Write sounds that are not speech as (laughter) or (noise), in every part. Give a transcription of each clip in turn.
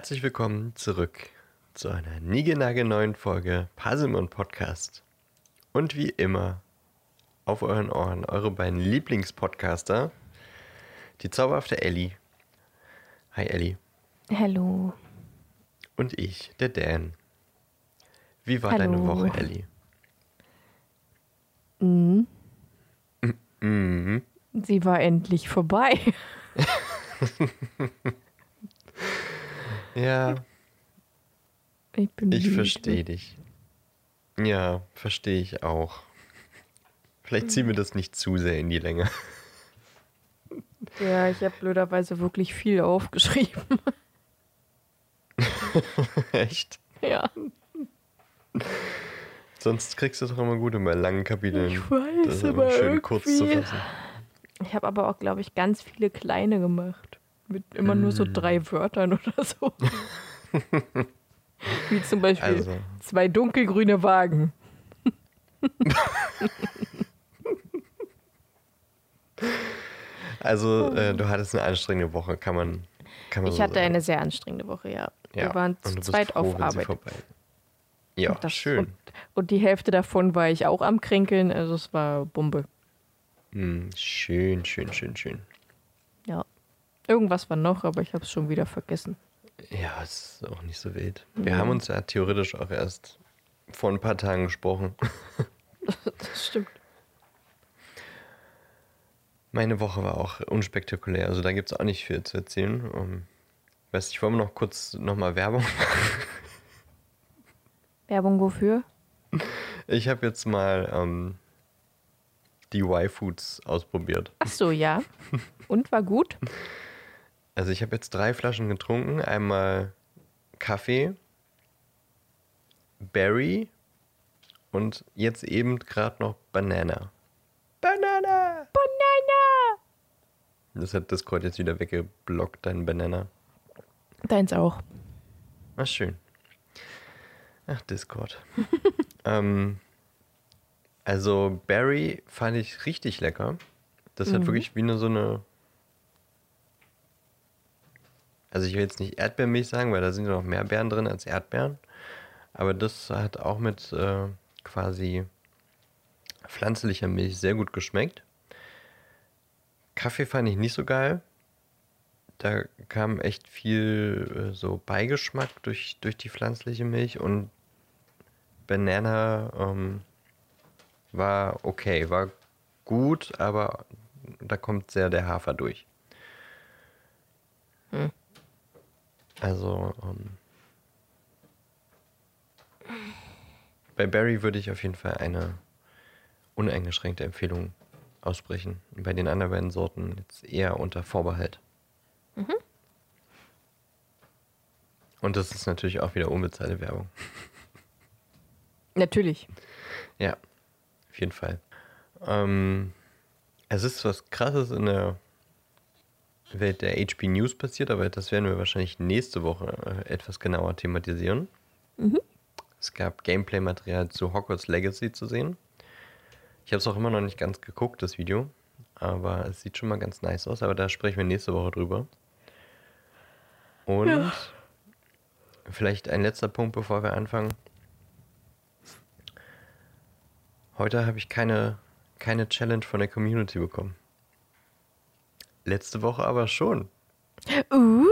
herzlich willkommen zurück zu einer niegenagelneuen Folge Puzzlemon Podcast. Und wie immer auf euren Ohren eure beiden Lieblingspodcaster, die zauberhafte Ellie. Hi Ellie. Hallo. Und ich, der Dan. Wie war Hallo. deine Woche, Ellie? Mhm. Mhm. Sie war endlich vorbei. (laughs) Ja, Ich bin ich verstehe dich. Ja, verstehe ich auch. Vielleicht ziehen wir das nicht zu sehr in die Länge. Ja, ich habe blöderweise wirklich viel aufgeschrieben. (laughs) Echt? Ja, Sonst kriegst du doch immer gut, immer langen Kapiteln. ich weiß, das aber schön kurz zu irgendwie- fassen. Ich habe aber auch, glaube ich, ganz viele kleine gemacht. Mit immer nur so Mm. drei Wörtern oder so. (laughs) Wie zum Beispiel Also, zwei dunkelgrüne Wagen. also äh, du hattest eine anstrengende Woche, kann man, kann man Ich so hatte sagen. eine sehr anstrengende Woche, ja. ja. Wir waren zu zweit froh, auf Arbeit. Ja, Und das- schön. Und, und die Hälfte davon war ich auch am Kränkeln, also es war Bombe. Hm, schön, schön, schön, schön. Ja. Irgendwas war noch, aber ich habe es schon wieder vergessen. Ja, ist auch nicht so wild. Wir Ja. haben uns ja theoretisch auch erst vor ein paar Tagen gesprochen. (laughs) Das stimmt. Meine Woche war auch unspektakulär, also da gibt es auch nicht viel zu erzählen. Um, weiß ich, wollen wir noch kurz nochmal Werbung Werbung wofür? Ich habe jetzt mal ähm, die Y-Foods ausprobiert. Ach so, ja. Und war gut? (laughs) Also ich habe jetzt drei Flaschen getrunken. Einmal Kaffee, Berry und jetzt eben gerade noch Banana. Banana! Banana! Das hat Discord jetzt wieder weggeblockt, dein Banana. Deins auch. Ach, schön. Ach, Discord. (laughs) ähm, also, Berry fand ich richtig lecker. Das hat Mhm. wirklich wie eine so eine. Also, ich will jetzt nicht Erdbeermilch sagen, weil da sind ja noch mehr Beeren drin als Erdbeeren. Aber das hat auch mit äh, quasi pflanzlicher Milch sehr gut geschmeckt. Kaffee fand ich nicht so geil. Da kam echt viel äh, so Beigeschmack durch, durch die pflanzliche Milch und Banana ähm, war okay, war gut, aber da kommt sehr der Hafer durch. Also ähm, bei Barry würde ich auf jeden Fall eine uneingeschränkte Empfehlung aussprechen. Bei den anderen beiden Sorten jetzt eher unter Vorbehalt. Und das ist natürlich auch wieder unbezahlte Werbung. (laughs) Natürlich. Ja, auf jeden Fall. Ähm, es ist was Krasses in der Welt der HP News passiert, aber das werden wir wahrscheinlich nächste Woche äh, etwas genauer thematisieren. Es gab Gameplay-Material zu Hogwarts Legacy zu sehen. Ich habe es auch immer noch nicht ganz geguckt, das Video, aber es sieht schon mal ganz nice aus, aber da sprechen wir nächste Woche drüber. Und Ja. vielleicht ein letzter Punkt, bevor wir anfangen. Heute habe ich keine, keine Challenge von der Community bekommen. Letzte Woche aber schon. Uh,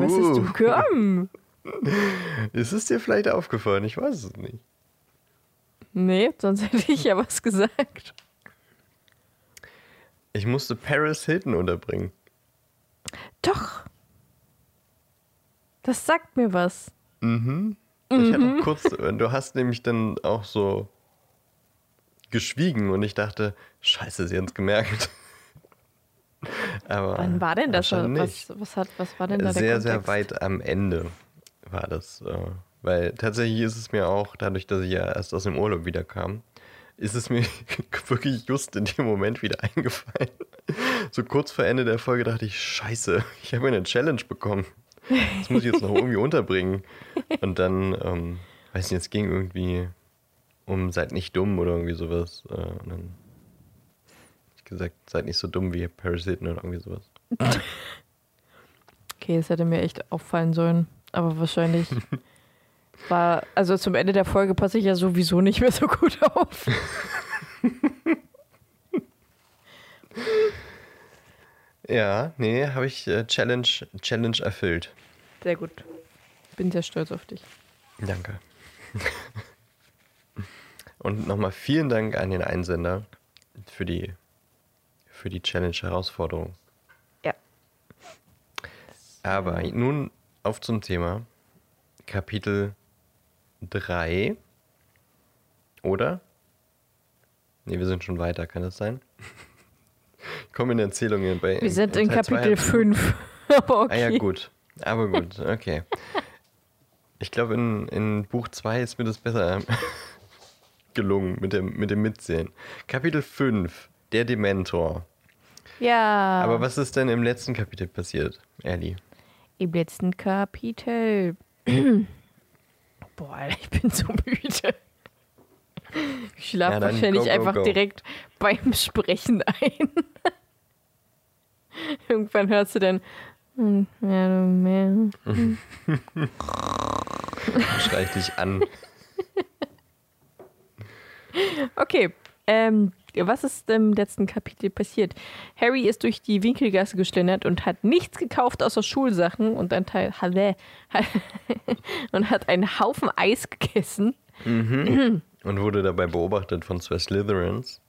was ist du Uh. bekommen? (laughs) Ist es dir vielleicht aufgefallen? Ich weiß es nicht. Nee, sonst (laughs) hätte ich ja was gesagt. Ich musste Paris Hilton unterbringen. Doch. Das sagt mir was. Mhm. Ich hatte auch kurz, du hast nämlich dann auch so geschwiegen und ich dachte, scheiße, sie haben es gemerkt. Aber Wann war denn das? Was, was, hat, was war denn da der Sehr, sehr weit am Ende war das. Äh, weil tatsächlich ist es mir auch, dadurch, dass ich ja erst aus dem Urlaub wiederkam, ist es mir (laughs) wirklich just in dem Moment wieder eingefallen. So kurz vor Ende der Folge dachte ich, scheiße, ich habe eine Challenge bekommen. Das muss ich jetzt noch (laughs) irgendwie unterbringen. Und dann, ähm, weiß nicht, es ging irgendwie um seid nicht dumm oder irgendwie sowas. Äh, und dann gesagt, seid nicht so dumm wie Paris Hilton oder irgendwie sowas. (laughs) Okay, es hätte mir echt auffallen sollen. Aber wahrscheinlich (laughs) war, also zum Ende der Folge passe ich ja sowieso nicht mehr so gut auf. (laughs) Ja, nee, habe ich äh, Challenge, Challenge erfüllt. Sehr gut. Bin sehr stolz auf dich. Danke. Und nochmal vielen Dank an den Einsender für die, für die Challenge-Herausforderung. Ja. Aber nun auf zum Thema Kapitel 3. Oder? Ne, wir sind schon weiter, kann das sein? (laughs) Ich komme in Erzählungen bei. Wir sind in zwei Kapitel hab ich- 5. Aber okay. Ah ja, gut. Aber gut, okay. (laughs) Ich glaube, in, in Buch 2 ist mir das besser (laughs) gelungen mit dem, mit dem Mitzählen. Kapitel 5, der Dementor. Ja. Aber was ist denn im letzten Kapitel passiert, Ellie? Im letzten Kapitel. Boah, Alter, ich bin so müde. Ich schlafe Ja, wahrscheinlich go, go, einfach go. direkt beim Sprechen ein. (laughs) Irgendwann hörst du dann. "Hm, ja, du mehr." Schrei ich dich an. (laughs) Okay. Ähm, was ist im letzten Kapitel passiert? Harry ist durch die Winkelgasse geschlendert und hat nichts gekauft außer Schulsachen und ein Teil (laughs) und hat einen Haufen Eis gegessen. Und wurde dabei beobachtet von zwei Slytherins.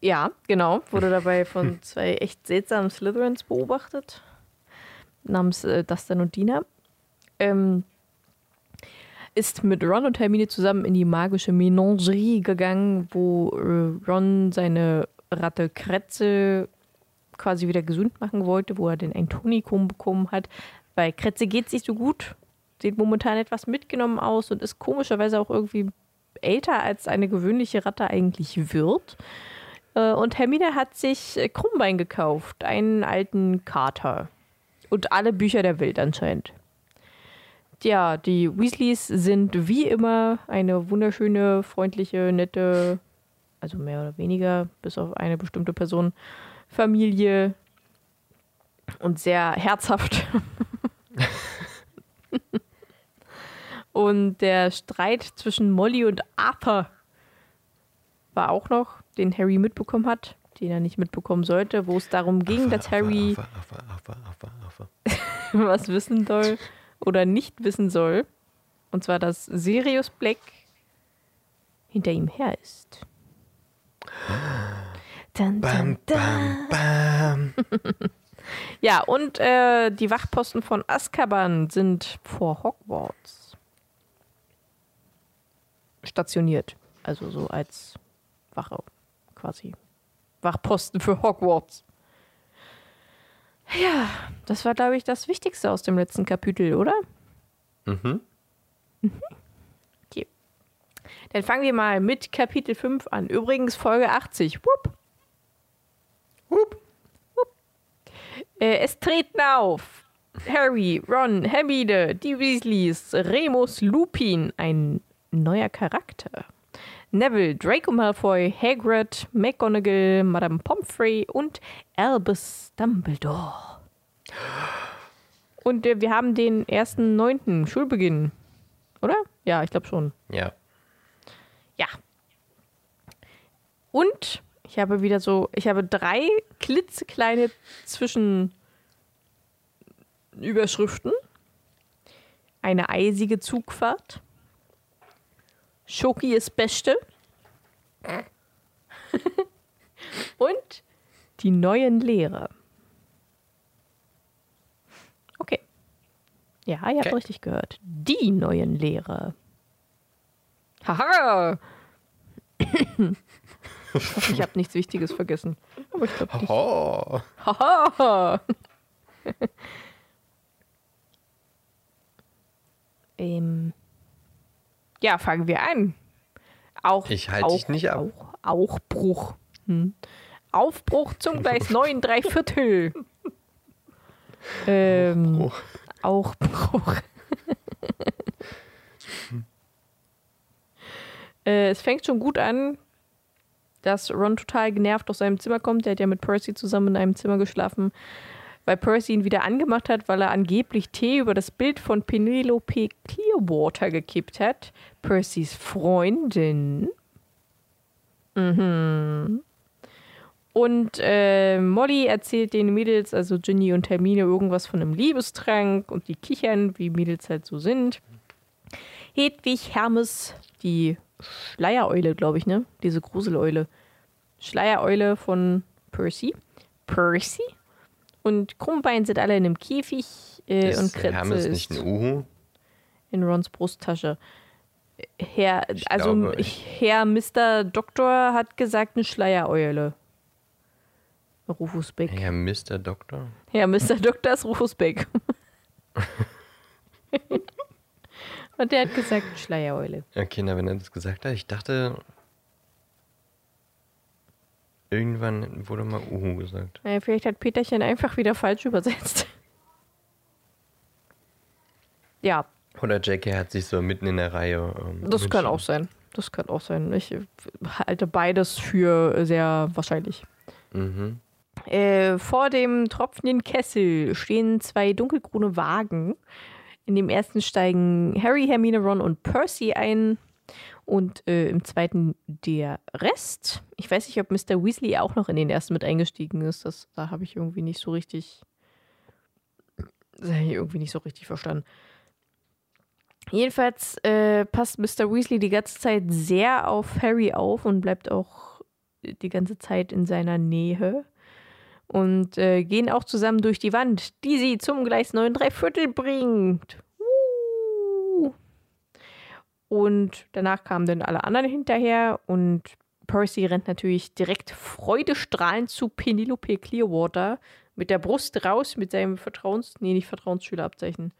Ja, genau. Wurde dabei von zwei echt seltsamen Slytherins beobachtet. Namens äh, Dustin und Dina. Ähm, ist mit Ron und Hermine zusammen in die magische Menagerie gegangen, wo äh, Ron seine Ratte Kretze quasi wieder gesund machen wollte, wo er den ein Tonikum bekommen hat. Bei Kretze geht es nicht so gut. Sieht momentan etwas mitgenommen aus und ist komischerweise auch irgendwie älter als eine gewöhnliche Ratte eigentlich wird. Äh, Und Hermine hat sich äh, Krummbein gekauft, einen alten Kater. Und alle Bücher der Welt anscheinend. Ja, die Weasleys sind wie immer eine wunderschöne, freundliche, nette, also mehr oder weniger, bis auf eine bestimmte Person, Familie und sehr herzhaft. (laughs) und der Streit zwischen Molly und Arthur war auch noch, den Harry mitbekommen hat, den er nicht mitbekommen sollte, wo es darum ging, dass Harry Affe, Affe, Affe, Affe, Affe. was wissen soll oder nicht wissen soll. Und zwar, dass Sirius Black hinter ihm her ist. Dun, Bam, dun, dun. bam, bam. (laughs) Ja, und äh, die Wachposten von Azkaban sind vor Hogwarts stationiert. Also so als Wache quasi. Wachposten für Hogwarts. Ja, das war, glaube ich, das Wichtigste aus dem letzten Kapitel, oder? Mhm. Okay. Dann fangen wir mal mit Kapitel 5 an. Übrigens Folge 80. Wupp. Hup. Äh, es treten auf Harry, Ron, Hermine, die Weasleys, Remus Lupin, ein neuer Charakter. Neville, Draco Malfoy, Hagrid, McGonagall, Madame Pomfrey und Albus Dumbledore. Und äh, wir haben den ersten neunten Schulbeginn, oder? Ja, ich glaube schon. Ja. Ja. Und ich habe wieder so, ich habe drei klitzekleine Zwischenüberschriften. Eine eisige Zugfahrt. Schoki ist Beste. (laughs) Und die neuen Lehrer. Okay. Ja, ihr habt Okay. richtig gehört. Die neuen Lehrer. Haha! Ich hoffe, ich habe nichts Wichtiges vergessen. Aber ich glaube nicht. Haha! ähm, (laughs) ja, fangen wir an. Auch, Ich halte auch, dich nicht ab. Auch, auch Bruch. Hm. Aufbruch zum (laughs) Gleis 9, drei Viertel. (laughs) Ähm, auch Bruch. (laughs) äh, es fängt schon gut an, dass Ron total genervt aus seinem Zimmer kommt. Der hat ja mit Percy zusammen in einem Zimmer geschlafen. Weil Percy ihn wieder angemacht hat, weil er angeblich Tee über das Bild von Penelope Clearwater gekippt hat. Percys Freundin. Mhm. Und äh, Molly erzählt den Mädels, also Ginny und Hermine, irgendwas von einem Liebestrank und die kichern, wie Mädels halt so sind. Hedwig Hermes, die Schleiereule, glaube ich, ne? Diese Gruseleule. Schleiereule von Percy. Percy? Und Krummbein sind alle in einem Käfig äh, ist und Kretze Hermes ist nicht ein Uhu? in Rons Brusttasche. Herr, Ich also glaube, Herr Mr. Doktor hat gesagt, eine Schleiereule. Rufus Beck. Ja, Mr. Doktor. Ja, Mr. Doktor ist Rufus Beck. (laughs) Und der hat gesagt, Schleiereule. Okay, na, wenn er das gesagt hat, ich dachte, irgendwann wurde mal Uhu gesagt. Naja, vielleicht hat Peterchen einfach wieder falsch übersetzt. Ja, Oder Jackie hat sich so mitten in der Reihe. Ähm, das kann auch sein. Das kann auch sein. Ich halte beides für sehr wahrscheinlich. Mhm. Äh, vor dem tropfenden Kessel stehen zwei dunkelgrüne Wagen. In dem ersten steigen Harry, Hermine, Ron und Percy ein. Und äh, im zweiten der Rest. Ich weiß nicht, ob Mr. Weasley auch noch in den ersten mit eingestiegen ist. Das, da habe ich irgendwie nicht so richtig. Das ich irgendwie nicht so richtig verstanden. Jedenfalls äh, passt Mr. Weasley die ganze Zeit sehr auf Harry auf und bleibt auch die ganze Zeit in seiner Nähe und äh, gehen auch zusammen durch die Wand, die sie zum Gleis 9 Viertel bringt. Und danach kamen dann alle anderen hinterher und Percy rennt natürlich direkt freudestrahlend zu Penelope Clearwater mit der Brust raus mit seinem Vertrauens... Nee, nicht Vertrauensschülerabzeichen.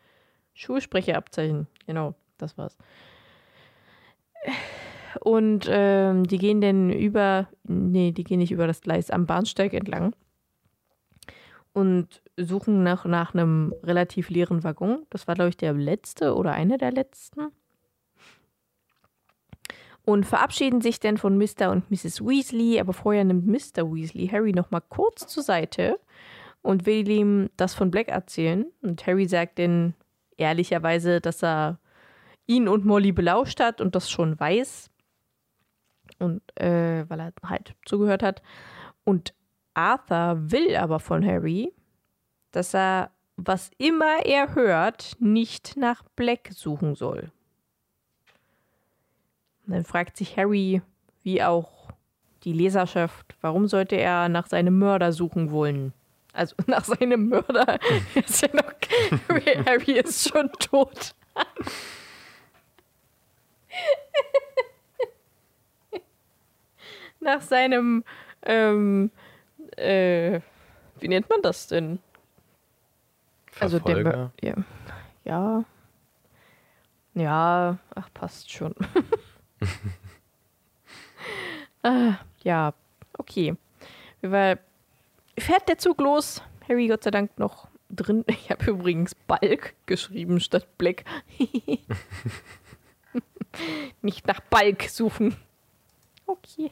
Schulsprecherabzeichen. Genau, das war's. Und ähm, die gehen dann über... Nee, die gehen nicht über das Gleis am Bahnsteig entlang und suchen nach, nach einem relativ leeren Waggon. Das war, glaube ich, der letzte oder einer der letzten. Und verabschieden sich dann von Mr. und Mrs. Weasley, aber vorher nimmt Mr. Weasley Harry nochmal kurz zur Seite und will ihm das von Black erzählen. Und Harry sagt dann ehrlicherweise, dass er ihn und Molly belauscht hat und das schon weiß. Und äh, weil er halt zugehört hat. Und Arthur will aber von Harry, dass er, was immer er hört, nicht nach Black suchen soll. Und dann fragt sich Harry, wie auch die Leserschaft, warum sollte er nach seinem Mörder suchen wollen? Also (laughs) nach seinem Mörder. (laughs) ist ja noch, (laughs) Harry ist schon tot. nach seinem ähm, äh, wie nennt man das denn? Also der Mör- Verfolger? ja. ja. Ja, ach, passt schon. (laughs) ah, ja, okay. Weil fährt der Zug los. Harry Gott sei Dank noch drin. (laughs) Ich habe übrigens Balk geschrieben statt Black. (laughs) Nicht nach Balk suchen. Okay.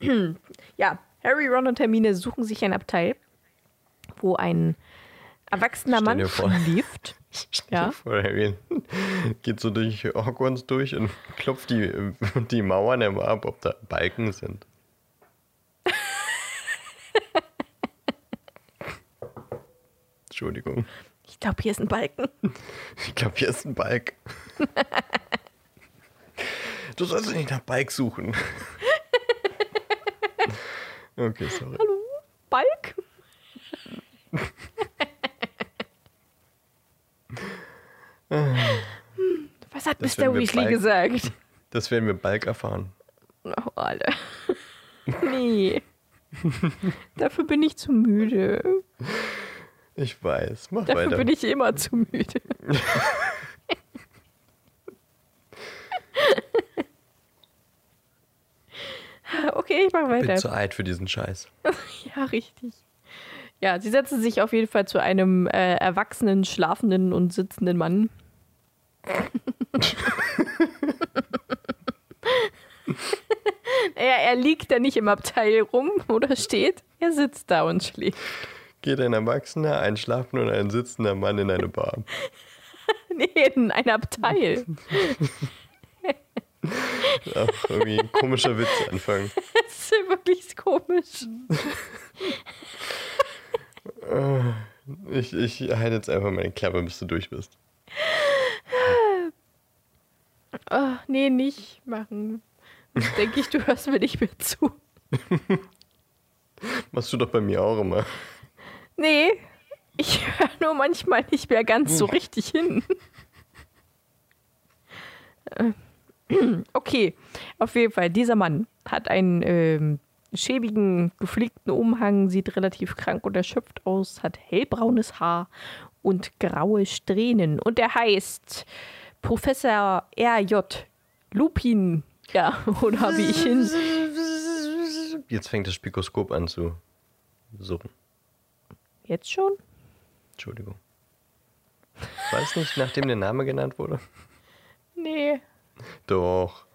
(clears throat) ja, Harry, Ron und Hermine suchen sich ein Abteil, wo ein erwachsener Mann schläft. Ja. (laughs) geht so durch Hogwarts durch und (laughs) klopft die, (laughs) die Mauern immer ab, ob da Balken sind. Entschuldigung. Ich glaube, hier ist ein Balken. Ich glaube, hier ist ein Balk. Du sollst nicht nach Balk suchen. Okay, sorry. Balk? Was hat Das Mr. Weasley Balk- gesagt? Das werden wir Balk erfahren. Oh, Alter. (laughs) Nee. Dafür bin ich zu müde. Ich weiß. Mach Dafür weiter. bin ich immer zu müde. (laughs) (laughs) okay, ich mach bin weiter. zu alt für diesen Scheiß. Ja, richtig. Ja, sie setzen sich auf jeden Fall zu einem äh, erwachsenen, schlafenden und sitzenden Mann. (laughs) naja, er liegt da nicht im Abteil rum oder steht. Er sitzt da und schläft. Geht ein Erwachsener, ein schlafender und ein sitzender Mann in eine Bar. (laughs) Nee, in ein Abteil. Auch irgendwie ein komischer Witz anfangen. (laughs) Das ist wirklich komisch. Ich, ich halte jetzt einfach meine Klappe, bis du durch bist. Oh, nee, nicht machen. Sonst denke ich, du hörst mir nicht mehr zu. (laughs) Machst du doch bei mir auch immer. Nee, ich höre nur manchmal nicht mehr ganz so richtig hin. Äh, (clears throat) Okay, auf jeden Fall, dieser Mann hat einen ähm, schäbigen, geflickten Umhang, sieht relativ krank und erschöpft aus, hat hellbraunes Haar und graue Strähnen. Und er heißt Professor R.J. Lupin. Ja, (laughs) oder wie ich ihn. Jetzt fängt das Spikoskop an zu suchen. Jetzt schon? Entschuldigung. Weiß nicht, nachdem der Name genannt wurde? Nee. Doch.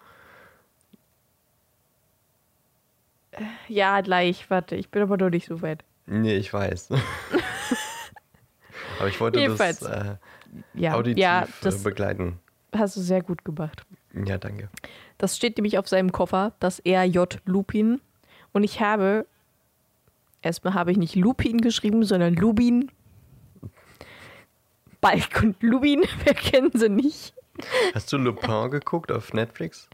Ja, gleich, warte, ich bin aber noch nicht so weit. Nee, ich weiß. (laughs) Aber ich wollte Jedenfalls. das äh, Ja, auditiv ja äh, das begleiten. hast du sehr gut gemacht. Ja, danke. Das steht nämlich auf seinem Koffer, das RJ Lupin. Und ich habe, erstmal habe ich nicht Lupin geschrieben, sondern Lubin. Balk und Lubin, (laughs) wer kennen sie nicht? Hast du Lupin geguckt auf Netflix?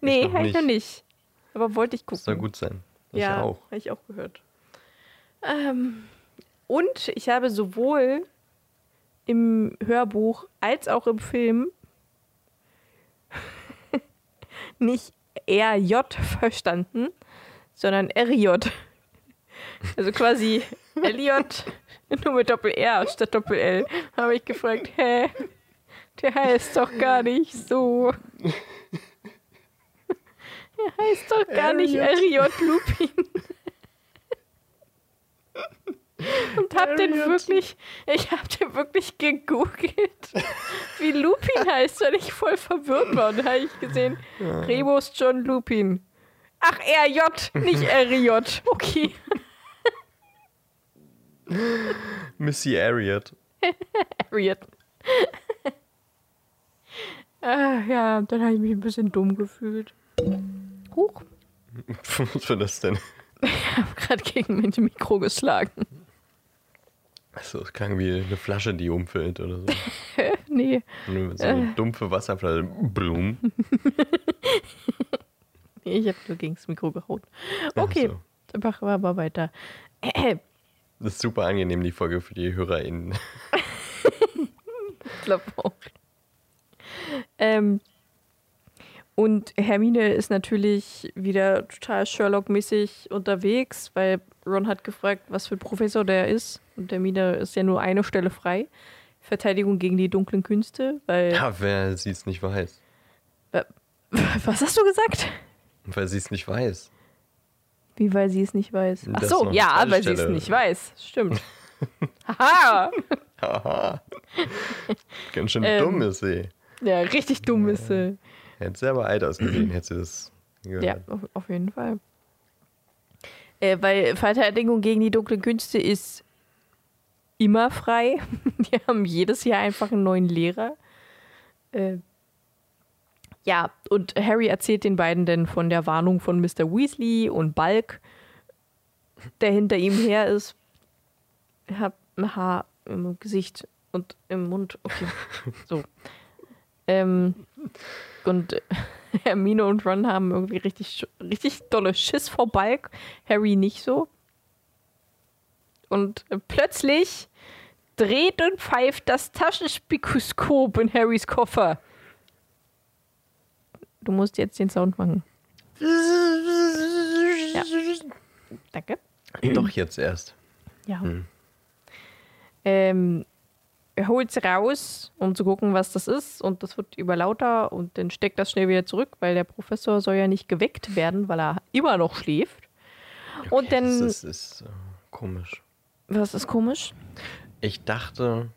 Nee, noch habe ich noch nicht. Aber wollte ich Das soll gucken. gut sein. Ich ja, auch. habe ich auch gehört. Ähm, und ich habe sowohl im Hörbuch als auch im Film (laughs) nicht RJ verstanden, sondern RJ. Also quasi (laughs) Elliot, nur mit Doppel-R statt Doppel-L. Habe ich gefragt, hä? Der heißt doch gar nicht so. (laughs) Der heißt doch gar nicht RJ Lupin. Und hab den Elliot. wirklich, ich hab den wirklich gegoogelt, wie Lupin heißt, weil ich voll verwirrt war. Und da habe ich gesehen, Remus John Lupin. Ach, RJ, nicht RJ. Okay. Missy Ariat. Harriet. ah, ja, dann habe ich mich ein bisschen dumm gefühlt. Huch, (laughs) Was war das denn? (laughs) ich habe gerade gegen mein Mikro geschlagen. Achso, es klang wie eine Flasche, die umfällt oder so. (laughs) nee, so eine dumpfe Wasserflasche. Blum. nee, ich habe nur gegen das Mikro gehauen. Okay, so. dann machen wir aber weiter. Äh, (clears throat) Das ist super angenehm, die Folge für die HörerInnen. ich glaube auch. Ähm, und Hermine ist natürlich wieder total Sherlock-mäßig unterwegs, weil Ron hat gefragt, was für ein Professor der ist. Und Hermine ist ja nur eine Stelle frei. Verteidigung gegen die dunklen Künste, weil. Ja, wer sie es nicht weiß. (laughs) Was hast du gesagt? Weil sie es nicht weiß. Wie, weil sie es nicht weiß. Ach Das so, ja, weil sie es nicht weiß. Stimmt. (laughs) Haha! Haha. Ganz schön Ähm, dumm ist sie. Ja, richtig dumm ist sie. Hätte sie aber alt ausgesehen, hätte sie das gehört. Ja, auf, auf jeden Fall. Äh, weil Verteidigung gegen die dunklen Künste ist immer frei. (laughs) Die haben jedes Jahr einfach einen neuen Lehrer. Äh, ja, und Harry erzählt den beiden dann von der Warnung von Mr. Weasley und Balk, der hinter ihm her ist. Er hat ein Haar im Gesicht und im Mund. Okay, so. (laughs) Ähm, und (laughs) Hermine und Ron haben irgendwie richtig, richtig dolle Schiss vor Balk. Harry nicht so. Und plötzlich dreht und pfeift das Taschenspikoskop in Harrys Koffer. Du musst jetzt den Sound machen. Ja. Danke. Doch jetzt erst. Ja. Hm. Ähm, er holt es raus, um zu gucken, was das ist. Und das wird überlauter und dann steckt das schnell wieder zurück, weil der Professor soll ja nicht geweckt werden, weil er immer noch schläft. Und dann. Das ist, ist äh, komisch. was ist komisch? Ich dachte,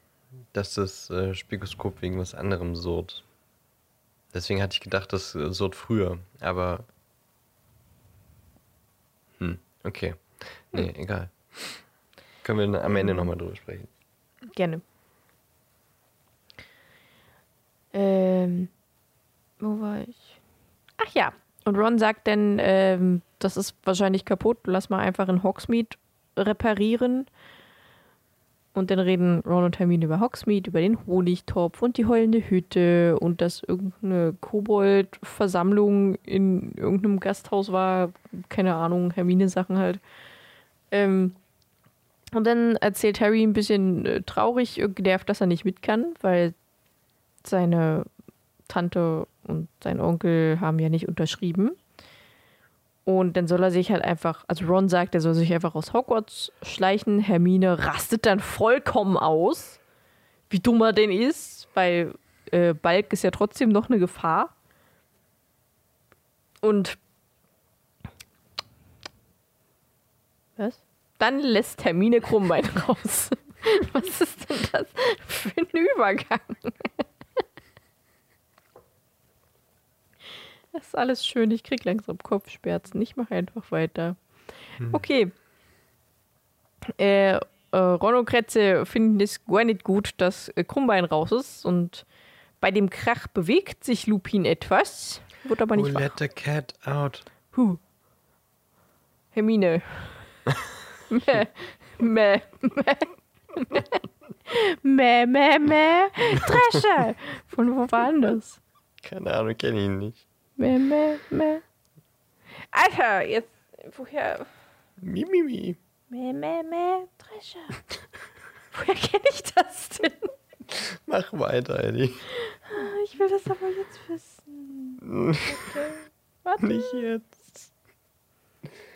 dass das äh, Spikoskop wegen was anderem surrt. Deswegen hatte ich gedacht, das äh, surrt früher. Aber. Hm, okay. Nee, egal. Können wir am Ende nochmal drüber sprechen. Gerne. Ähm, wo war ich? Ach ja. Und Ron sagt dann, ähm, das ist wahrscheinlich kaputt, lass mal einfach in Hogsmeade reparieren. Und dann reden Ron und Hermine über Hogsmeade, über den Honigtopf und die heulende Hütte und dass irgendeine Kobold-Versammlung in irgendeinem Gasthaus war. Keine Ahnung, Hermine-Sachen halt. Ähm, und dann erzählt Harry ein bisschen äh, traurig, äh, genervt, dass er nicht mit kann, weil seine Tante und sein Onkel haben ja nicht unterschrieben. Und dann soll er sich halt einfach, also Ron sagt, er soll sich einfach aus Hogwarts schleichen. Hermine rastet dann vollkommen aus, wie dumm er denn ist, weil äh, Balk ist ja trotzdem noch eine Gefahr. Und was? Dann lässt Hermine Krummbein (laughs) raus. Was ist denn das für ein Übergang? Das ist alles schön. Ich krieg langsam Kopfschmerzen. Ich mache einfach weiter. Okay. Äh, äh, Ron und Kretze finden es gar nicht gut, dass äh, Krummbein raus ist. Und bei dem Krach bewegt sich Lupin etwas. Wird aber Who nicht wach. let the cat out? Huh. Hermine. Mäh, mäh, mäh. Mäh, mäh, mäh. Drescher. Von wo war denn das? Keine Ahnung, kenne ihn nicht. Mäh, mäh, mäh. Alter, jetzt, woher? Mi, mi, mi. Mäh, mäh, mäh. Drescher. (laughs) Woher kenne ich das denn? Mach weiter, Eddie. Ich will das aber jetzt wissen. Warte. Warte. Nicht jetzt.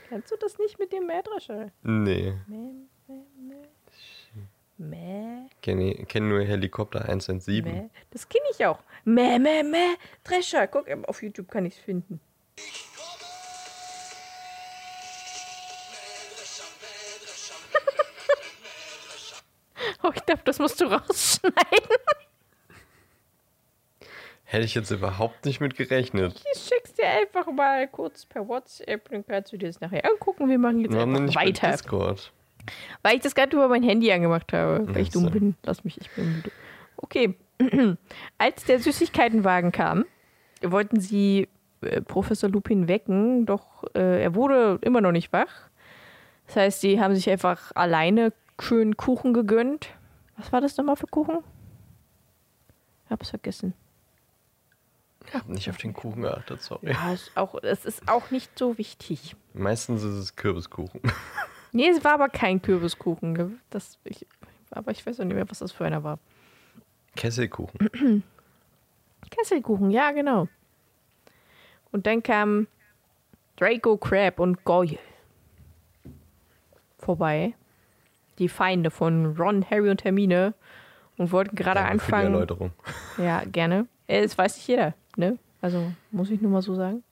Kennst du das nicht mit dem Mähdrescher? Nee. Mäh, mäh, mäh. Mäh. Kenne kenn nur Helikopter 117. Mäh. Das kenne ich auch. Mäh, mäh, mäh. Drescher. Guck, ähm, auf YouTube kann ich es finden. (laughs) oh, ich glaube, das musst du rausschneiden. Hätte ich jetzt überhaupt nicht mit gerechnet. Ich schick's dir einfach mal kurz per WhatsApp, dann kannst du dir das nachher angucken. Wir machen jetzt Warum einfach nicht bei weiter. Discord? Weil ich das gerade über mein Handy angemacht habe, weil ich dumm bin. Lass mich, ich bin müde. Okay. (clears throat) Als der Süßigkeitenwagen kam, wollten sie äh, Professor Lupin wecken, doch äh, er wurde immer noch nicht wach. Das heißt, sie haben sich einfach alleine schön Kuchen gegönnt. Was war das nochmal für Kuchen? Ich hab's vergessen. Ich habe nicht auf den Kuchen geachtet, sorry. Ja, ist auch, es ist auch nicht so wichtig. Meistens ist es Kürbiskuchen. (laughs) Nee, es war aber kein Kürbiskuchen. Das, ich, aber ich weiß auch nicht mehr, was das für einer war. Kesselkuchen. (clears throat) Kesselkuchen, ja, genau. Und dann kamen Draco, Crab und Goyle vorbei. Die Feinde von Ron, Harry und Hermine. Und wollten gerade Danke Für die anfangen. Erläuterung. (laughs) Ja, gerne. Äh, Das weiß nicht jeder, ne? Also, muss ich nur mal so sagen.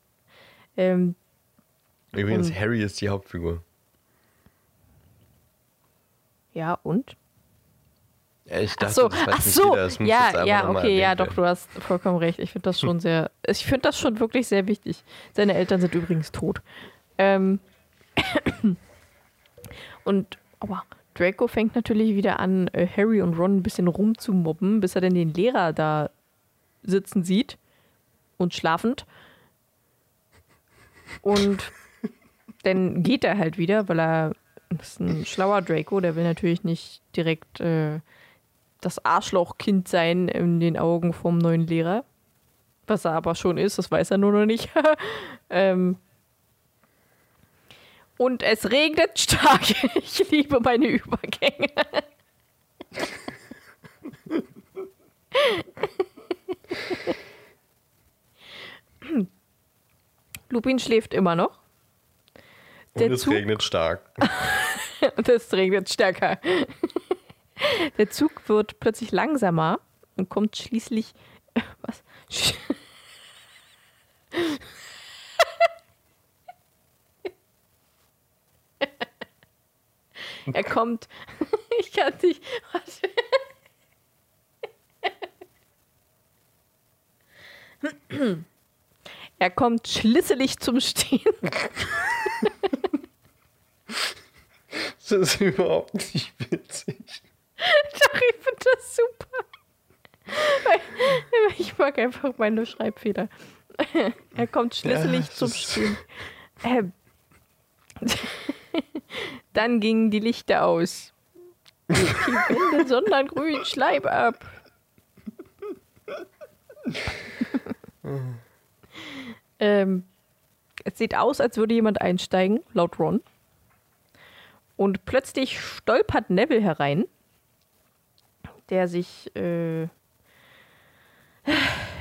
Ähm, Übrigens, Harry ist die Hauptfigur. Ja, und? Ja, ich Ach dachte, so, das weiß ach so, jeder. Das ja, ja, okay, ja, doch, du hast vollkommen recht. Ich finde das schon sehr, ich finde das schon wirklich sehr wichtig. Seine Eltern sind übrigens tot. Ähm, (coughs) und, aua, Draco fängt natürlich wieder an, äh, Harry und Ron ein bisschen rumzumobben, bis er dann den Lehrer da sitzen sieht und schlafend. Und (laughs) dann geht er halt wieder, weil er das ist ein schlauer Draco, der will natürlich nicht direkt äh, das Arschlochkind sein in den Augen vom neuen Lehrer. Was er aber schon ist, das weiß er nur noch nicht. (laughs) ähm und es regnet stark. (laughs) Ich liebe meine Übergänge. (laughs) Lupin schläft immer noch. Der Und es Zug- regnet stark. (laughs) Und es regnet stärker. (laughs) Der Zug wird plötzlich langsamer und kommt schließlich. (laughs) Was? Er kommt. Ich kann nicht. Warte. Er kommt schlisselig zum Stehen. Das ist überhaupt nicht witzig. (laughs) Doch, ich finde das super. Ich mag einfach meine Schreibfehler. (laughs) Er kommt schließlich Ja, zum Spiel. Ähm. (laughs) Dann gingen die Lichter aus. Die Wände sondern grün Schleim ab. ähm, es sieht aus, als würde jemand einsteigen, laut Ron. Und plötzlich stolpert Neville herein, der sich. Äh,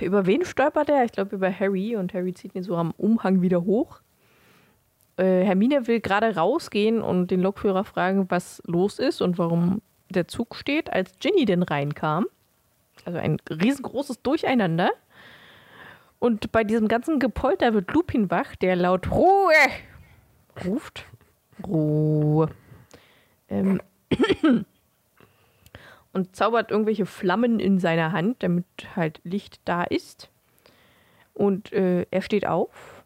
über wen stolpert er? Ich glaube über Harry und Harry zieht ihn so am Umhang wieder hoch. Äh, Hermine will gerade rausgehen und den Lokführer fragen, was los ist und warum der Zug steht, als Ginny denn reinkam. Also ein riesengroßes Durcheinander. Und bei diesem ganzen Gepolter wird Lupin wach, der laut Ruhe ruft. Ruhe. Ähm, (coughs) und zaubert irgendwelche Flammen in seiner Hand, damit halt Licht da ist. Und äh, er steht auf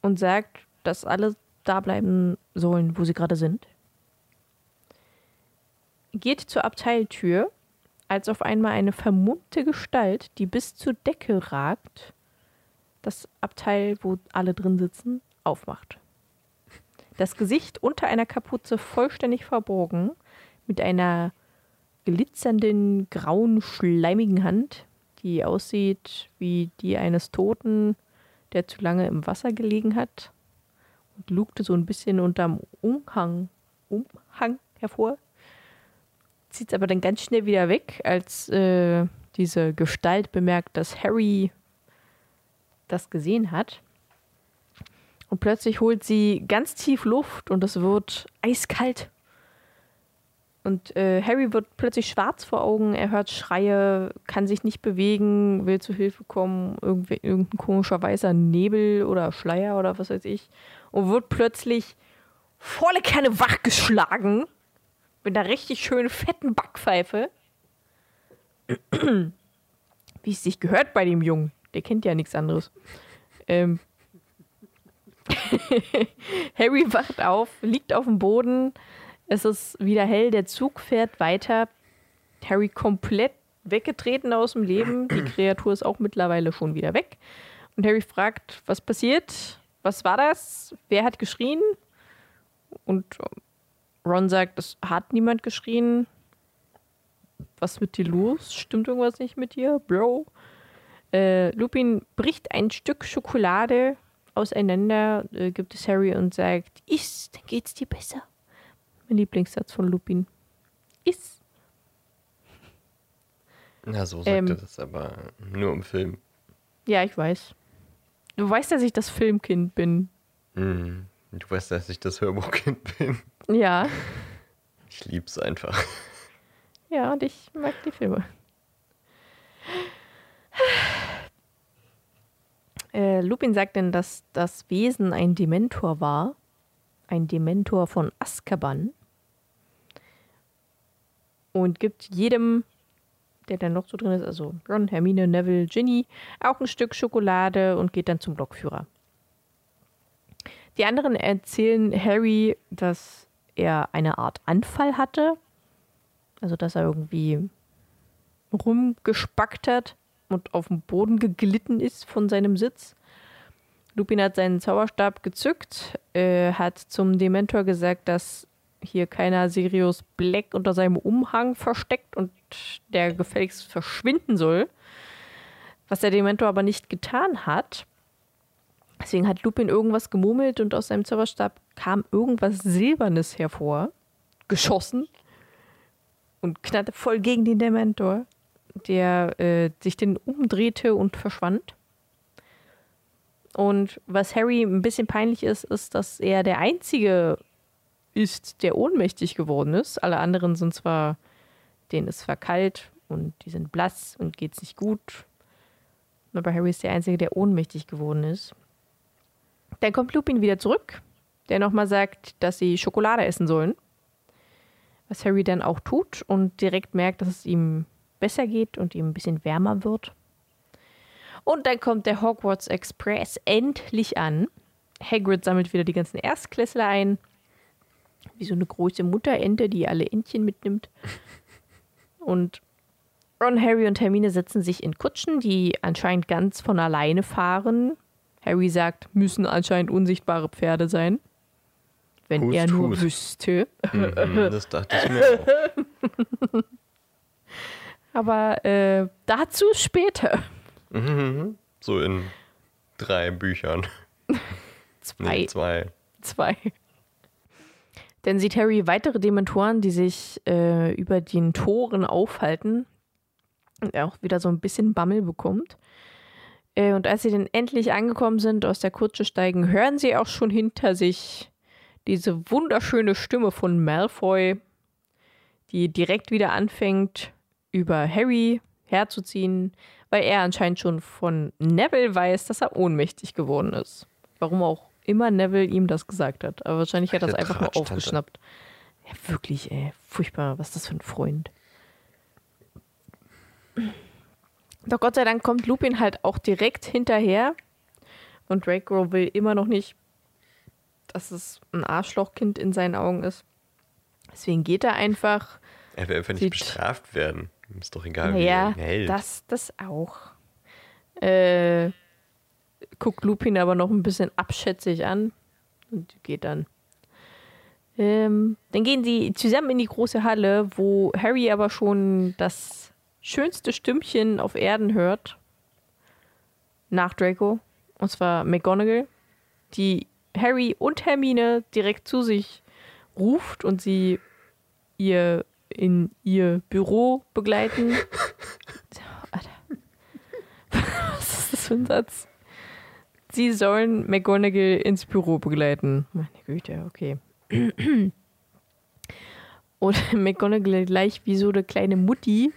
und sagt, dass alle da bleiben sollen, wo sie gerade sind. Geht zur Abteiltür, als auf einmal eine vermummte Gestalt, die bis zur Decke ragt, das Abteil, wo alle drin sitzen, aufmacht. Das Gesicht unter einer Kapuze vollständig verborgen, mit einer glitzernden, grauen, schleimigen Hand, die aussieht wie die eines Toten, der zu lange im Wasser gelegen hat und lugte so ein bisschen unterm Umhang, Umhang hervor. Zieht aber dann ganz schnell wieder weg, als äh, diese Gestalt bemerkt, dass Harry das gesehen hat. Und plötzlich holt sie ganz tief Luft und es wird eiskalt. Und äh, Harry wird plötzlich schwarz vor Augen, er hört Schreie, kann sich nicht bewegen, will zu Hilfe kommen, irgendwie, irgendein komischer weißer Nebel oder Schleier oder was weiß ich. Und wird plötzlich volle Kanne wachgeschlagen mit einer richtig schönen fetten Backpfeife. (clears throat) Wie es sich gehört bei dem Jungen. Der kennt ja nichts anderes. Ähm. (laughs) Harry wacht auf, liegt auf dem Boden. Es ist wieder hell, der Zug fährt weiter. Harry komplett weggetreten aus dem Leben. Die (clears throat) Kreatur ist auch mittlerweile schon wieder weg. Und Harry fragt, was passiert? Was war das? Wer hat geschrien? Und Ron sagt, es hat niemand geschrien. Was mit dir los? Stimmt irgendwas nicht mit dir, Bro? Äh, Lupin bricht ein Stück Schokolade auseinander, äh, gibt es Harry und sagt, iss, dann geht's dir besser. Mein Lieblingssatz von Lupin. Iss. Na, so sagt Ähm. er das aber nur im Film. Ja, ich weiß. Du weißt, dass ich das Filmkind bin. Mhm. Du weißt, dass ich das Hörbuchkind (laughs) bin. Ja. Ich lieb's einfach. Ja, und ich mag die Filme. Äh, Lupin sagt denn, dass das Wesen ein Dementor war. Ein Dementor von Azkaban. Und gibt jedem, der dann noch so drin ist, also Ron, Hermine, Neville, Ginny, auch ein Stück Schokolade und geht dann zum Blockführer. Die anderen erzählen Harry, dass er eine Art Anfall hatte. Also, dass er irgendwie rumgespackt hat und auf den Boden geglitten ist von seinem Sitz. Lupin hat seinen Zauberstab gezückt, äh, hat zum Dementor gesagt, dass hier keiner Sirius Black unter seinem Umhang versteckt und der gefälligst verschwinden soll. Was der Dementor aber nicht getan hat. Deswegen hat Lupin irgendwas gemurmelt und aus seinem Zauberstab kam irgendwas Silbernes hervor, geschossen und knallte voll gegen den Dementor, der äh, sich den umdrehte und verschwand. Und was Harry ein bisschen peinlich ist, ist, dass er der Einzige ist, der ohnmächtig geworden ist. Alle anderen sind zwar, denen ist zwar kalt und die sind blass und geht's nicht gut. Aber Harry ist der Einzige, der ohnmächtig geworden ist. Dann kommt Lupin wieder zurück, der nochmal sagt, dass sie Schokolade essen sollen. Was Harry dann auch tut und direkt merkt, dass es ihm besser geht und ihm ein bisschen wärmer wird. Und dann kommt der Hogwarts Express endlich an. Hagrid sammelt wieder die ganzen Erstklässler ein. Wie so eine große Mutterente, die alle Entchen mitnimmt. Und Ron, Harry und Hermine setzen sich in Kutschen, die anscheinend ganz von alleine fahren. Harry sagt, müssen anscheinend unsichtbare Pferde sein. Wenn Hust, er nur hust. wüsste. Mhm, das dachte ich mir (laughs) auch. Aber äh, dazu später. Mhm, so in drei Büchern. (laughs) Zwei. Nee, zwei. Zwei. Dann sieht Harry weitere Dementoren, die sich äh, über den Toren aufhalten und er auch wieder so ein bisschen Bammel bekommt. Äh, und als sie dann endlich angekommen sind, aus der Kutsche steigen, hören sie auch schon hinter sich diese wunderschöne Stimme von Malfoy, die direkt wieder anfängt, über Harry herzuziehen, weil er anscheinend schon von Neville weiß, dass er ohnmächtig geworden ist. Warum auch immer Neville ihm das gesagt hat. Aber wahrscheinlich hat er das einfach nur Drahtstante. aufgeschnappt. Ja, wirklich, ey. Furchtbar. Was ist das für ein Freund? Doch Gott sei Dank kommt Lupin halt auch direkt hinterher. Und Draco will immer noch nicht, dass es ein Arschlochkind in seinen Augen ist. Deswegen geht er einfach. Er will einfach nicht bestraft werden. Ist doch egal, Naja, wie er hält. das, das auch. Äh, guckt Lupin aber noch ein bisschen abschätzig an und geht dann. Ähm, dann gehen sie zusammen in die große Halle, wo Harry aber schon das schönste Stimmchen auf Erden hört. Nach Draco. Und zwar McGonagall, die Harry und Hermine direkt zu sich ruft und sie ihr in ihr Büro begleiten. (laughs) (laughs) Was ist das für ein Satz? Sie sollen McGonagall ins Büro begleiten. Meine Güte, okay. (clears throat) Und McGonagall gleich wie so eine kleine Mutti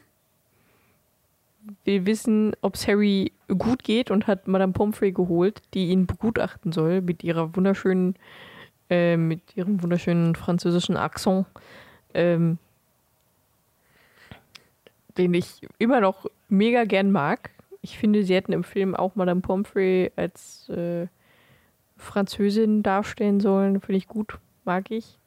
will wissen, ob es Harry gut geht und hat Madame Pomfrey geholt, die ihn begutachten soll mit ihrer wunderschönen, äh, mit ihrem wunderschönen französischen Akzent. Ähm, den ich immer noch mega gern mag. Ich finde, sie hätten im Film auch Madame Pomfrey als äh, Französin darstellen sollen. Finde ich gut, mag ich.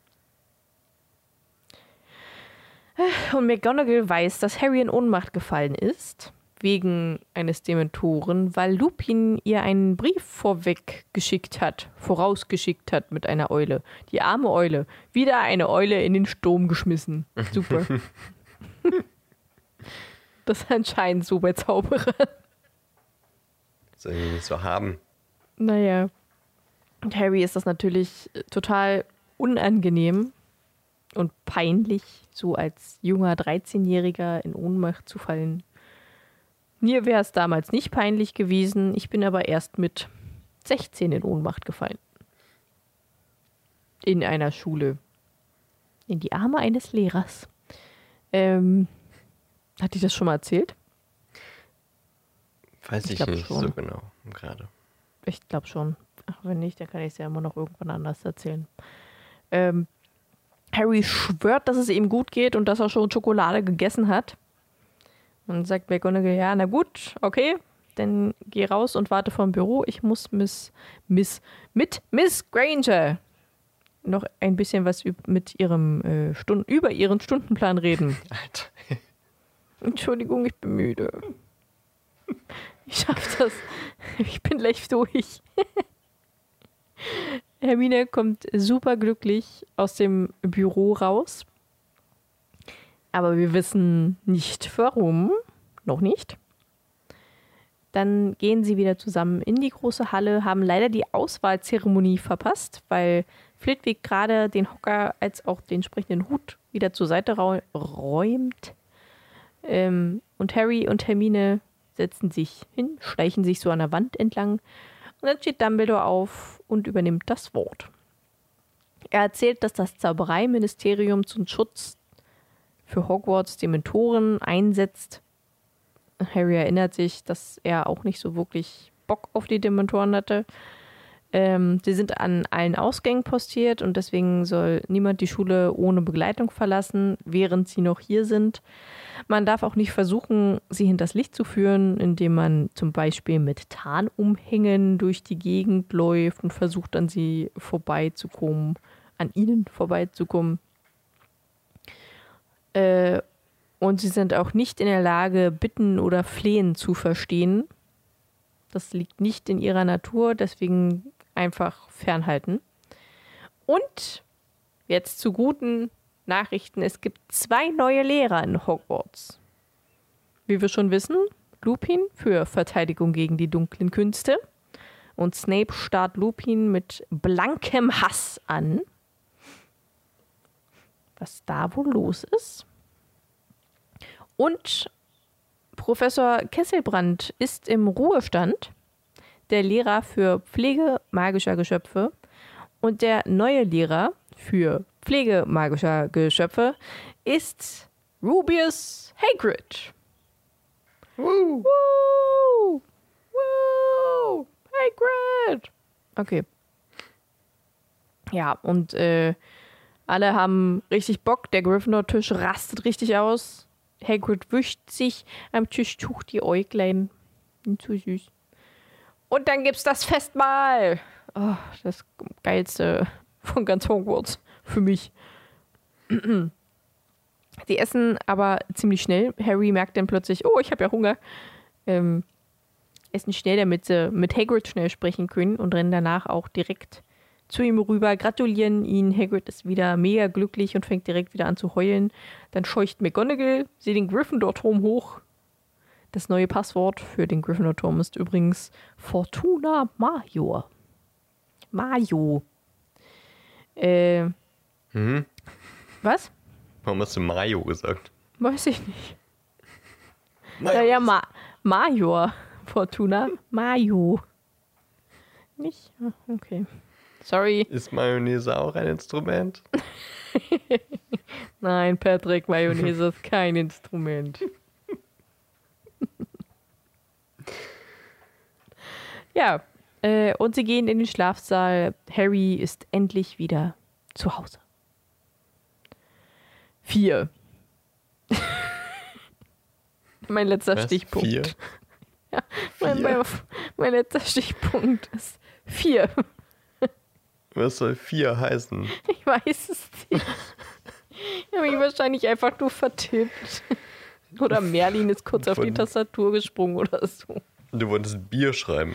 Und McGonagall weiß, dass Harry in Ohnmacht gefallen ist, wegen eines Dementoren, weil Lupin ihr einen Brief vorweg geschickt hat, vorausgeschickt hat mit einer Eule. Die arme Eule. Wieder eine Eule in den Sturm geschmissen. (laughs) Super. Das ist (laughs) anscheinend so bei Zauberern. Soll ich nicht so haben. Naja. Und Harry ist das natürlich äh, total unangenehm und peinlich, so als junger 13-Jähriger in Ohnmacht zu fallen. Mir wäre es damals nicht peinlich gewesen, ich bin aber erst mit 16 in Ohnmacht gefallen. In einer Schule. In die Arme eines Lehrers. Ähm, hat die das schon mal erzählt? Weiß Ich ich, nicht schon. so genau gerade. Ich glaube schon. Ach, wenn nicht, dann kann ich es ja immer noch irgendwann anders erzählen. Ähm, Harry schwört, dass es ihm gut geht und dass er schon Schokolade gegessen hat. Und sagt McGonagall, ja, na gut, okay, dann geh raus und warte vor dem Büro. Ich muss Miss, Miss, mit Miss Granger noch ein bisschen was mit ihrem äh, Stunden, über ihren Stundenplan reden. (laughs) Alter. Entschuldigung, ich bin müde. Ich schaff das. Ich bin gleich durch. (laughs) Hermine kommt super glücklich aus dem Büro raus. Aber wir wissen nicht warum. Noch nicht. Dann gehen sie wieder zusammen in die große Halle, haben leider die Auswahlzeremonie verpasst, weil Flitwick gerade den Hocker als auch den sprechenden Hut wieder zur Seite räumt. Ähm, und Harry und Hermine setzen sich hin, schleichen sich so an der Wand entlang. Und dann steht Dumbledore auf und übernimmt das Wort. Er erzählt, dass das Zaubereiministerium zum Schutz für Hogwarts Dementoren einsetzt. Harry erinnert sich, dass er auch nicht so wirklich Bock auf die Dementoren hatte. Ähm, sie sind an allen Ausgängen postiert und deswegen soll niemand die Schule ohne Begleitung verlassen, während sie noch hier sind. Man darf auch nicht versuchen, sie hinters Licht zu führen, indem man zum Beispiel mit Tarnumhängen durch die Gegend läuft und versucht, an sie vorbeizukommen. an ihnen vorbeizukommen. Äh, und sie sind auch nicht in der Lage, Bitten oder Flehen zu verstehen. Das liegt nicht in ihrer Natur, deswegen einfach fernhalten. Und jetzt zu guten Nachrichten: Es gibt zwei neue Lehrer in Hogwarts. Wie wir schon wissen, Lupin für Verteidigung gegen die dunklen Künste. Und Snape starrt Lupin mit blankem Hass an. Was da wohl los ist? Und Professor Kesselbrand ist im Ruhestand, der Lehrer für Pflege magischer Geschöpfe. Und der neue Lehrer für Pflege magischer Geschöpfe ist Rubius Hagrid. Woo. Woo! Woo! Hagrid! Okay. Ja, und äh, alle haben richtig Bock. Der Gryffindor-Tisch rastet richtig aus. Hagrid wischt sich am Tischtuch die Äuglein. Zu süß. Und dann gibt's das Festmahl. Oh, das geilste von ganz Hogwarts für mich. (clears throat) Die essen aber ziemlich schnell. Harry merkt dann plötzlich, oh, ich habe ja Hunger. Ähm, essen schnell, damit sie mit Hagrid schnell sprechen können und rennen danach auch direkt zu ihm rüber, gratulieren ihn. Hagrid ist wieder mega glücklich und fängt direkt wieder an zu heulen. Dann scheucht McGonagall sie den Gryffindor-Turm hoch. Das neue Passwort für den Gryffindor-Turm ist übrigens Fortuna Major. Majo. Äh, Mhm. was? Warum hast du Mario gesagt? Weiß ich nicht. Ja, ja, Ma Major. Fortuna Majo. Nicht? Ah, Okay. Sorry. Ist Mayonnaise auch ein Instrument? (laughs) Nein, Patrick, Mayonnaise ist kein Instrument. Ja, äh, und sie gehen in den Schlafsaal. Harry ist endlich wieder zu Hause. Vier. (laughs) mein letzter Was? Stichpunkt. Vier? (laughs) Mein, Vier? mein, mein letzter Stichpunkt ist vier. Was soll vier heißen? (laughs) Ich weiß es nicht. Ich habe mich wahrscheinlich einfach nur vertippt. Oder Merlin ist kurz auf die Von- Tastatur gesprungen oder so. Du wolltest Bier schreiben.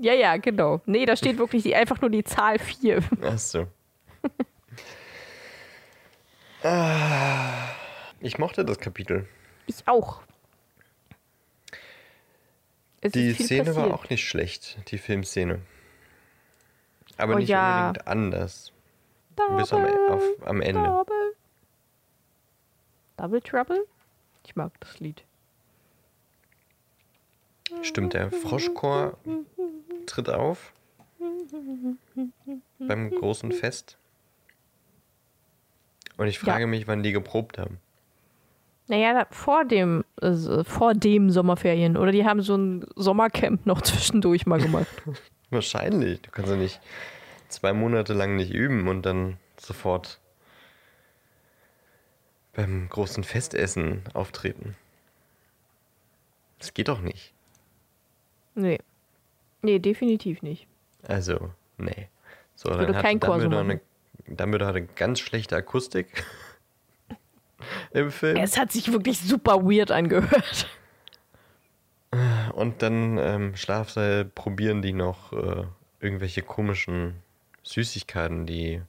Ja, ja, genau. Nee, da steht wirklich die, einfach nur die Zahl 4. Ach so. Ah, ich mochte das Kapitel. Ich auch. Es Die Szene passiert. war auch nicht schlecht, die Filmszene. Aber Oh nicht ja. unbedingt anders. Bis am, Double, auf, am Ende. Double. Double Trouble? Ich mag das Lied. Stimmt, der Froschchor tritt auf beim großen Fest. Und ich frage mich, wann die geprobt haben. Naja, vor dem, also vor dem Sommerferien. Oder die haben so ein Sommercamp noch (laughs) zwischendurch mal gemacht. (laughs) Wahrscheinlich. Du kannst ja nicht zwei Monate lang nicht üben und dann sofort beim großen Festessen auftreten. Das geht doch nicht. Nee. Nee, definitiv nicht. Also, nee. So, würde dann hat kein Dumbledore, eine, Dumbledore hatte ganz schlechte Akustik (laughs) im Film. Es hat sich wirklich super weird angehört. Und dann ähm, Schlafsaal probieren die noch äh, irgendwelche komischen Süßigkeiten, die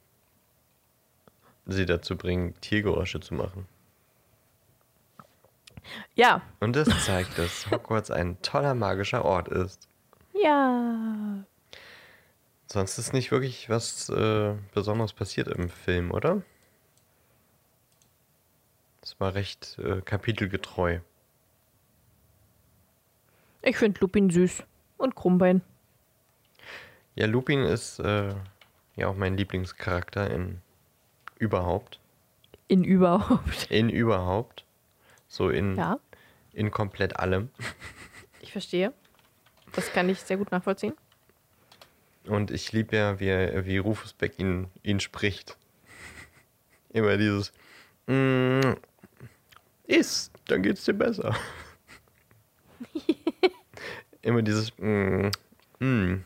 sie dazu bringen, Tiergeräusche zu machen. Ja. Und das zeigt, dass Hogwarts ein toller magischer Ort ist. Ja. Sonst ist nicht wirklich was äh, Besonderes passiert im Film, oder? Es war recht äh, kapitelgetreu. Ich finde Lupin süß. Und Krummbein. Ja, Lupin ist äh, ja auch mein Lieblingscharakter in überhaupt. In überhaupt. In überhaupt. So in, Ja, in komplett allem. ich verstehe. Das kann ich sehr gut nachvollziehen. Und ich liebe ja, wie, wie Rufus Beck ihn, ihn spricht. Immer dieses mm, Iss, dann geht's dir besser. (laughs) Immer dieses mm, mm.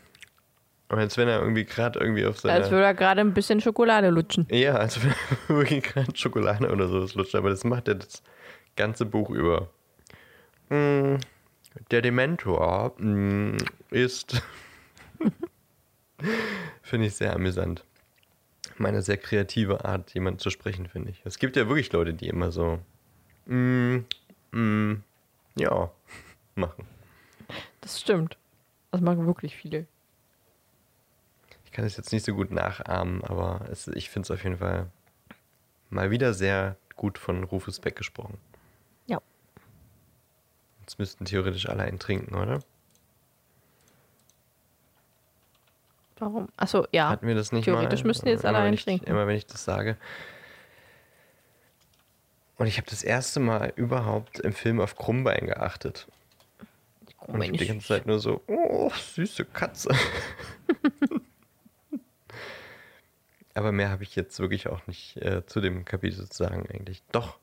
Und als wenn er irgendwie gerade irgendwie auf seiner... Als würde er gerade ein bisschen Schokolade lutschen. Ja, als (laughs) wenn er wirklich gerade Schokolade oder sowas lutscht. Aber das macht er das ganze Buch über. Mm, Der Dementor mm, ist... (laughs) finde ich sehr amüsant. Meine sehr kreative Art, jemand zu sprechen, finde ich. Es gibt ja wirklich Leute, die immer so... Mm, ja, (laughs) machen. Das stimmt. Das machen wirklich viele. Ich kann es jetzt nicht so gut nachahmen, aber es, ich finde es auf jeden Fall mal wieder sehr gut von Rufus Beck gesprochen. Jetzt müssten theoretisch alle einen trinken, oder? Warum? Achso, ja. Hatten wir das nicht Theoretisch mal? müssten jetzt alle Immer, einen trinken. Immer wenn ich das sage. Und ich habe das erste Mal überhaupt im Film auf Krummbein geachtet. Oh, Und ich die ganze Zeit nur so, oh, süße Katze. (laughs) Aber mehr habe ich jetzt wirklich auch nicht äh, zu dem Kapitel zu sagen eigentlich. Doch.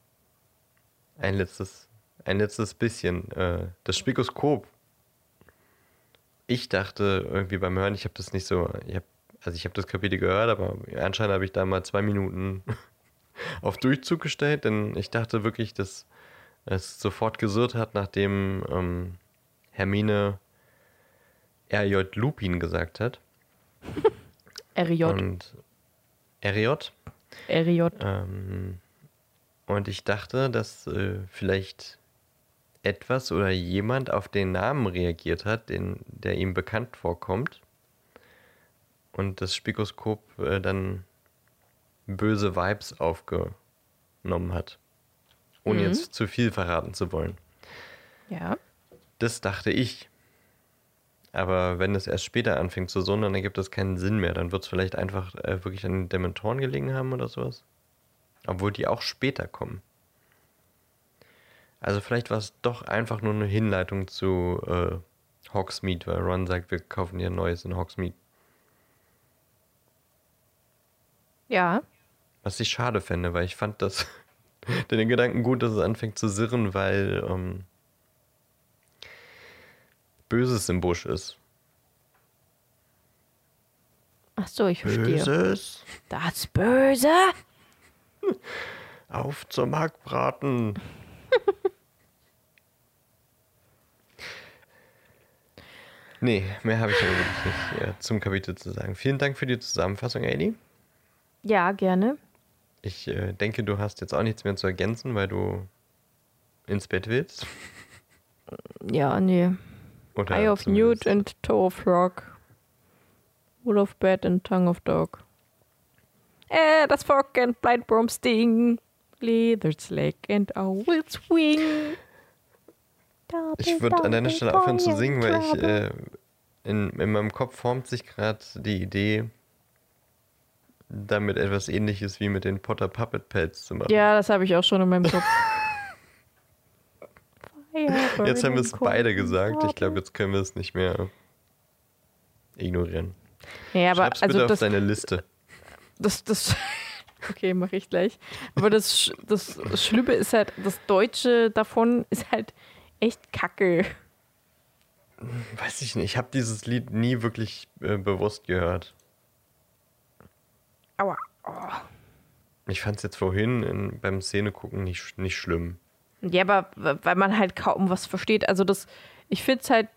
Ein letztes, ein letztes bisschen. Äh, das Spikoskop. Ich dachte irgendwie beim Hören, ich habe das nicht so, ich hab, also ich habe das Kapitel gehört, aber anscheinend habe ich da mal zwei Minuten (laughs) auf Durchzug gestellt, denn ich dachte wirklich, dass es sofort gesurrt hat, nachdem ähm, Hermine R.J. Lupin gesagt hat. (laughs) RJ. Und RJ. RJ. Ähm, und ich dachte, dass äh, vielleicht etwas oder jemand auf den Namen reagiert hat, den, der ihm bekannt vorkommt. Und das Spikoskop äh, dann böse Vibes aufgenommen hat. Ohne Mhm. jetzt zu viel verraten zu wollen. Ja. Das dachte ich. Aber wenn es erst später anfängt zu sonnen, dann ergibt das keinen Sinn mehr. Dann wird es vielleicht einfach äh, wirklich an den Dementoren gelegen haben oder sowas. Obwohl die auch später kommen. Also vielleicht war es doch einfach nur eine Hinleitung zu äh, Hogsmeade, weil Ron sagt, wir kaufen dir ein neues in Hogsmeade. Ja. Was ich schade fände, weil ich fand das (laughs) den Gedanken gut, dass es anfängt zu sirren, weil ähm, Böses im Busch ist. Ach so, ich verstehe. Böses? Das Böse? (laughs) Auf zum Hackbraten. (laughs) nee, mehr habe ich aber wirklich nicht äh, zum Kapitel zu sagen. Vielen Dank für die Zusammenfassung, Adi. Ja, gerne. Ich äh, denke, du hast jetzt auch nichts mehr zu ergänzen, weil du ins Bett willst. Ja, nee. Oder Eye of Newt and Toe of Frog. Wool of Bat and Tongue of Dog. Äh, das Fork and Blind Brom Sting. Leather's Leg and Owl's Wing. Ich würde an deiner Stelle aufhören zu singen, weil ich äh, in, in meinem Kopf formt sich gerade die Idee, damit etwas ähnliches wie mit den Potter Puppet Pads zu machen. Ja, das habe ich auch schon in meinem Kopf. (laughs) Jetzt haben wir es beide gesagt. Ich glaube, jetzt können wir es nicht mehr ignorieren. Ja, aber Schreib's also bitte das, auf deine Liste. das, das, (laughs) okay, mache ich gleich. Aber das, das Schlimme ist halt, das Deutsche davon ist halt echt kacke. Weiß ich nicht. Ich habe dieses Lied nie wirklich äh, bewusst gehört. Aua. Ich fand es jetzt vorhin in, beim Szenegucken nicht, nicht schlimm. Ja, aber weil man halt kaum was versteht. Also das, ich finde es halt,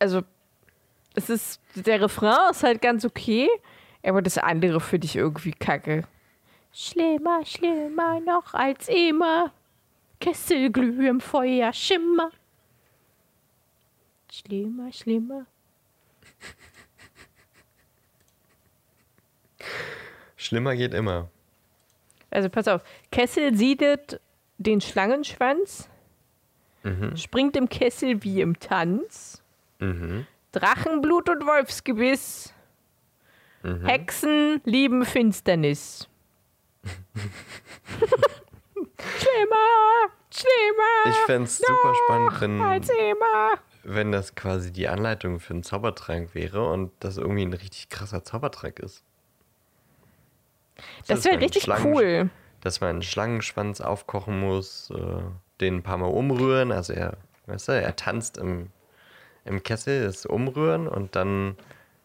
also es ist, der Refrain ist halt ganz okay, aber das andere finde ich irgendwie kacke. Schlimmer, schlimmer noch als immer. Kesselglüh im Feuer schimmer. Schlimmer, schlimmer. Schlimmer geht immer. Also pass auf, Kessel siedet den Schlangenschwanz, Mhm. springt im Kessel wie im Tanz. Mhm. Drachenblut und Wolfsgebiss. Mhm. Hexen lieben Finsternis. (laughs) schlimmer, schlimmer. Ich fände es super spannend, wenn, wenn das quasi die Anleitung für einen Zaubertrank wäre und das irgendwie ein richtig krasser Zaubertrank ist. Das ist wäre richtig cool. Dass man einen Schlangenschwanz aufkochen muss, äh, den ein paar Mal umrühren. Also er, weißt du, er tanzt im, im Kessel, das Umrühren und dann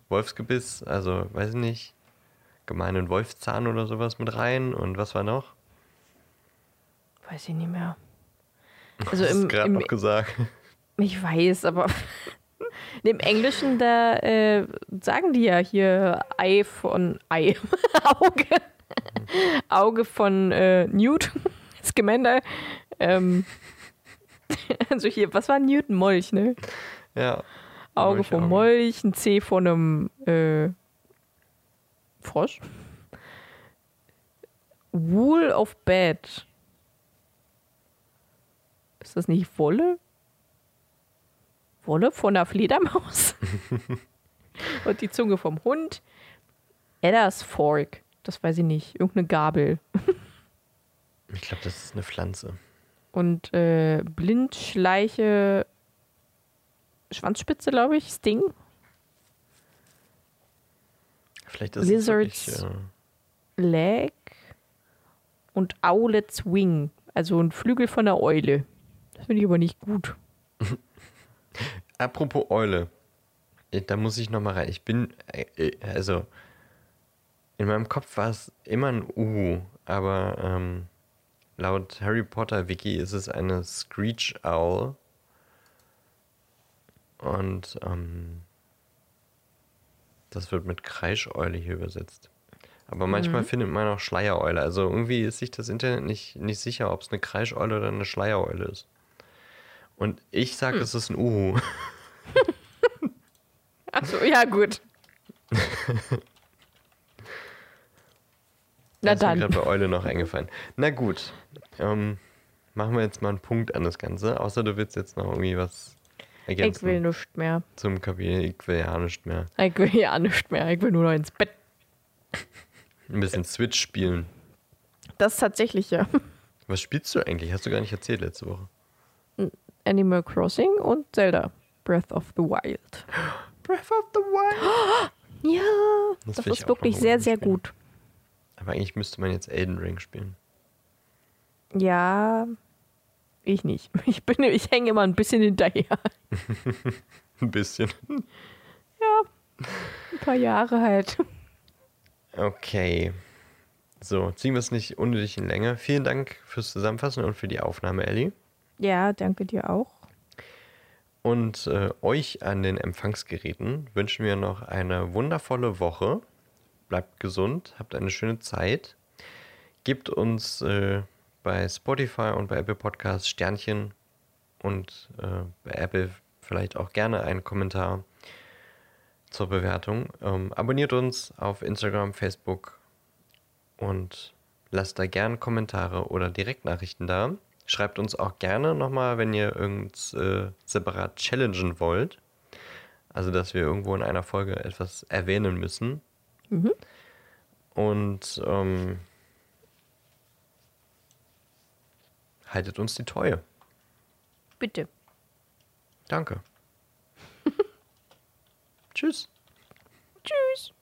Wolfsgebiss, also weiß ich nicht, gemeinen Wolfszahn oder sowas mit rein. Und was war noch? Weiß ich nicht mehr. Also Hast im, gerade noch gesagt. (laughs) ich weiß, aber (laughs) im Englischen, da äh, sagen die ja hier Ei von Ei. (laughs) Auge. Auge von äh, Newt. Scamander. Ähm, also hier, was war Newton? Molch, ne? Ja. Auge Molch, vom Auge. Molch, ein C von einem äh, Frosch. Wool of Bed. Ist das nicht Wolle? Wolle von der Fledermaus? (laughs) Und die Zunge vom Hund. Edders Fork. Das weiß ich nicht. Irgendeine Gabel. (laughs) Ich glaube, das ist eine Pflanze. Und äh, Blindschleiche. Schwanzspitze, glaube ich. Sting. Vielleicht ist Lizards. es wirklich, äh, Leg und Owlet's Wing. Also ein Flügel von der Eule. Das finde ich aber nicht gut. (laughs) Apropos Eule. Da muss ich nochmal rein. Ich bin, äh, äh, also, in meinem Kopf war es immer ein Uhu, aber ähm, laut Harry Potter Wiki ist es eine Screech Owl. Und ähm, das wird mit Kreischeule hier übersetzt. Aber manchmal findet man auch Schleiereule. Also irgendwie ist sich das Internet nicht, nicht sicher, ob es eine Kreischeule oder eine Schleiereule ist. Und ich sage, es ist ein Uhu. (laughs) Achso, ja, gut. (laughs) Na Da ist mir dann. gerade bei Eule noch eingefallen. Na gut. Ähm, machen wir jetzt mal einen Punkt an das Ganze. Außer du willst jetzt noch irgendwie was Ich ergänzen will nichts mehr. zum Kapitel. Ich will ja nicht mehr. Ich will ja nichts mehr. Ich will nur noch ins Bett. Ein bisschen Switch spielen. Das tatsächlich ja. Was spielst du eigentlich? Hast du gar nicht erzählt letzte Woche. Animal Crossing und Zelda. Breath of the Wild. (gasps) Breath of the Wild. (gasps) Ja, Das das, ist wirklich sehr, sehr spielen. gut. Aber eigentlich müsste man jetzt Elden Ring spielen. Ja, ich nicht. (laughs) Ich bin, ich hänge immer ein bisschen hinterher. (laughs) Ein bisschen. (laughs) Ja, ein paar Jahre halt. Okay. So, ziehen wir es nicht unnötig in Länge. Vielen Dank fürs Zusammenfassen und für die Aufnahme, Ellie. Ja, danke dir auch. Und äh, euch an den Empfangsgeräten wünschen wir noch eine wundervolle Woche. Bleibt gesund, habt eine schöne Zeit. Gebt uns äh, bei Spotify und bei Apple Podcasts Sternchen und äh, bei Apple vielleicht auch gerne einen Kommentar zur Bewertung. Ähm, abonniert uns auf Instagram, Facebook und lasst da gerne Kommentare oder Direktnachrichten da. Schreibt uns auch gerne nochmal, wenn ihr irgend äh, separat challengen wollt. Also, dass wir irgendwo in einer Folge etwas erwähnen müssen. Und ähm, haltet uns die Treue. Bitte. Danke. (laughs) Tschüss. Tschüss.